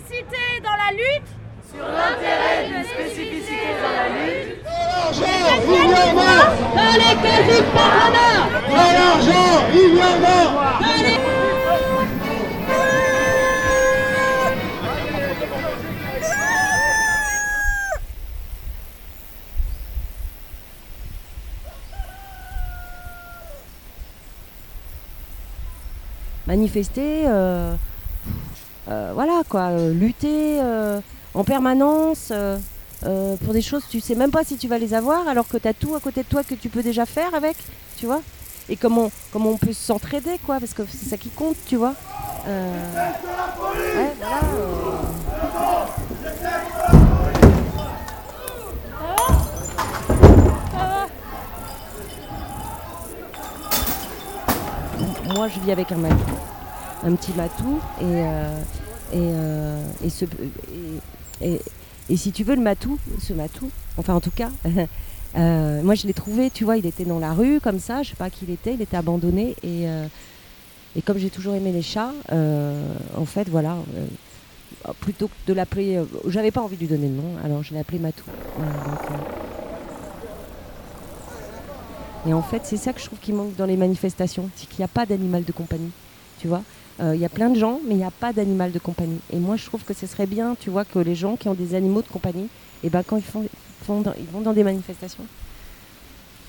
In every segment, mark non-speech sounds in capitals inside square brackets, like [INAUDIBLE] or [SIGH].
spécificité dans la lutte. Sur l'intérêt d'une spécificité dans la lutte. L'argent, il y a viendra De l'écologie pardonneur De l'argent, il viendra Manifester, euh voilà quoi, euh, lutter euh, en permanence euh, euh, pour des choses, tu sais même pas si tu vas les avoir alors que tu as tout à côté de toi que tu peux déjà faire avec, tu vois. Et comment, comment on peut s'entraider quoi, parce que c'est ça qui compte, tu vois. Euh, euh. Moi, je vis avec un matou, un petit matou, et, euh, euh, et, ce- et- et- et si tu veux, le matou, ce matou, enfin en tout cas, [LAUGHS] euh, moi je l'ai trouvé, tu vois, il était dans la rue comme ça, je sais pas qui il était, il était abandonné, et, comme j'ai toujours aimé les chats, en fait, voilà, plutôt que de l'appeler, j'avais pas envie de lui donner le nom, alors je l'ai appelé matou. Et en fait, c'est ça que je trouve qui manque dans les manifestations, c'est qu'il n'y a pas d'animal de compagnie, tu vois. Euh, Il y a plein de gens, mais il n'y a pas d'animal de compagnie. Et moi, je trouve que ce serait bien, tu vois, que les gens qui ont des animaux de compagnie, et ben quand ils, font, ils vont dans des manifestations,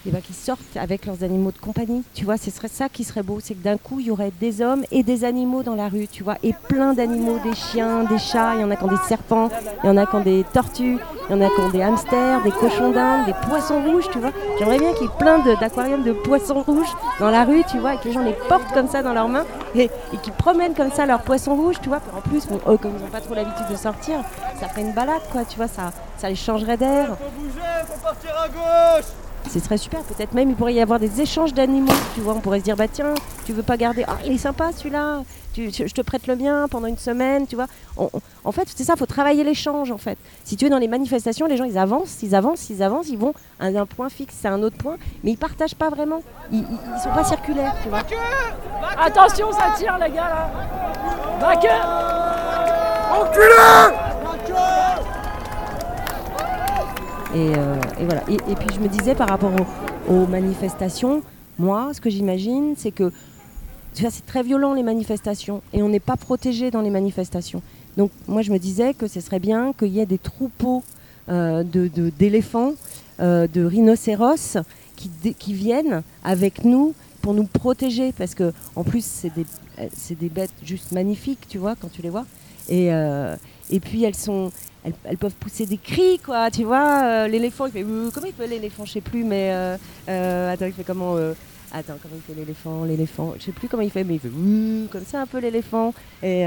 et ben qu'ils sortent avec leurs animaux de compagnie. Tu vois, ce serait ça qui serait beau, c'est que d'un coup, il y aurait des hommes et des animaux dans la rue, tu vois, et plein d'animaux, des chiens, des chats, il y en a qui ont des serpents, il y en a qui ont des tortues, il y en a qui ont des hamsters, des cochons d'Inde, des poissons rouges, tu vois. J'aimerais bien qu'il y ait plein d'aquariums de, poissons rouges dans la rue, tu vois, et que les gens les portent comme ça dans leurs mains et, qu'ils promènent comme ça leurs poissons rouges, tu vois. En plus, comme ils n'ont pas trop l'habitude de sortir, ça ferait une balade, quoi, tu vois, ça, ça les changerait d'air. Faut bouger, faut partir à gauche Ce serait super, peut-être même il pourrait y avoir des échanges d'animaux, tu vois, on pourrait se dire, bah tiens, tu veux pas garder, ah il est sympa celui-là, tu, je te prête le mien pendant une semaine, tu vois. On- on- en fait, c'est ça, faut travailler l'échange, en fait. Si tu es dans les manifestations, les gens, ils avancent, ils avancent, ils avancent, ils vont à un point fixe, à un autre point, mais ils partagent pas vraiment, ils, ils, ils sont pas circulaires, tu vois. Attention, ça tire, les gars, là Vainqueur Et, euh, et voilà. Et, puis je me disais par rapport aux, manifestations, moi, ce que j'imagine, c'est que c'est très violent les manifestations et on n'est pas protégé dans les manifestations. Donc moi, je me disais que ce serait bien qu'il y ait des troupeaux euh, d'éléphants, euh, de rhinocéros qui, viennent avec nous pour nous protéger parce que en plus c'est des, des bêtes juste magnifiques, tu vois, quand tu les vois. Et, euh, et puis elles sont, elles, peuvent pousser des cris, quoi, tu vois. euh, l'éléphant, il fait euh, comment il fait l'éléphant, je sais plus, mais attends, il fait comment Attends, comment il fait l'éléphant L'éléphant, je sais plus comment il fait, mais il fait comme ça un peu l'éléphant. Et,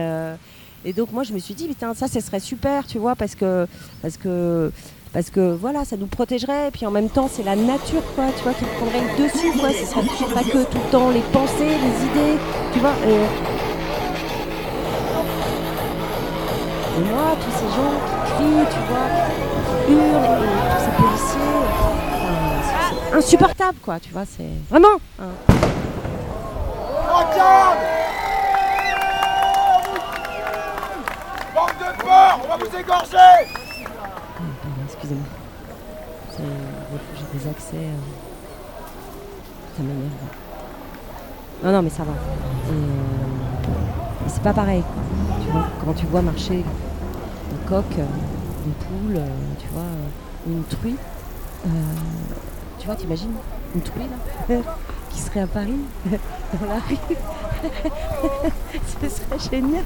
donc moi je me suis dit, putain, ça, ce serait super, tu vois, parce que, parce que, parce que voilà, ça nous protégerait. Et puis en même temps, c'est la nature, quoi, tu vois, qui prendrait le dessus, quoi. Ce serait pas que tout le temps les pensées, les idées, tu vois. Et moi, tous ces gens qui crient, tu vois, qui hurlent, et tous ces policiers, c'est- insupportable, quoi, tu vois, c'est vraiment. hein. Regarde Bande de porcs On va vous égorger Ah, pardon, excusez-moi. J'ai des accès. euh, Ça m'énerve. Non, non, mais ça va. Et, euh, et c'est pas pareil. Tu vois, quand tu vois marcher un coq, euh, une poule, euh, tu vois, euh, une truie, tu vois, t'imagines une truie là [LAUGHS] qui serait à Paris [LAUGHS] dans la rue. Ce serait génial.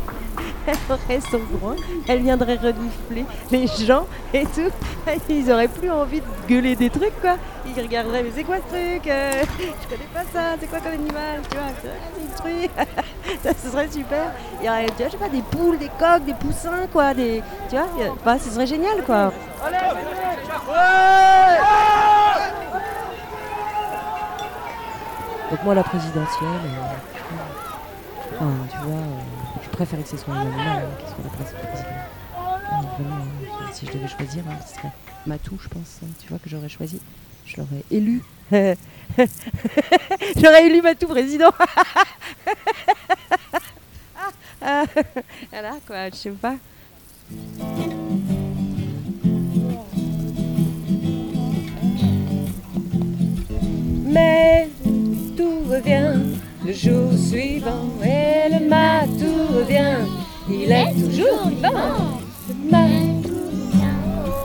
Elle aurait son groin, elle viendrait renifler les gens et tout. Ils auraient plus envie de gueuler des trucs quoi. Ils regarderaient mais c'est quoi ce truc Euh, Je connais pas ça, c'est quoi comme animal Tu vois, c'est truie. ça ce serait super. Il y aurait, tu vois, des poules, des coqs, des poussins quoi, des. Tu vois, bah, ce serait génial quoi. Donc moi la présidentielle, euh, enfin, tu vois, euh, je préférais que ce soit un animal hein, soit la pré- présidente. Euh, si je devais choisir, hein, ce serait Matou, je pense, hein, tu vois, que j'aurais choisi. Je l'aurais élu. [LAUGHS] j'aurais élu Matou président. [LAUGHS] Ah, voilà quoi, je sais pas. le jour suivant et le matou revient. Il est toujours vivant. Le matou revient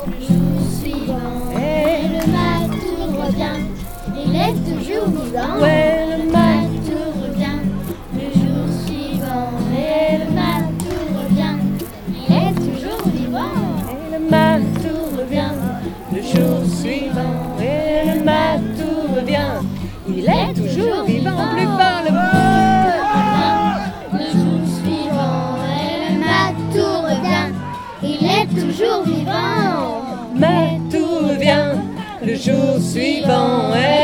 le jour suivant et le matou revient. Il est toujours vivant. Ouais, le matou revient le jour suivant et le matou revient. Il est toujours vivant. Et le matou revient le jour suivant. Il est toujours vivant, plus fort le Le jour suivant, et le matou revient, il est toujours vivant. matou revient le jour suivant. Et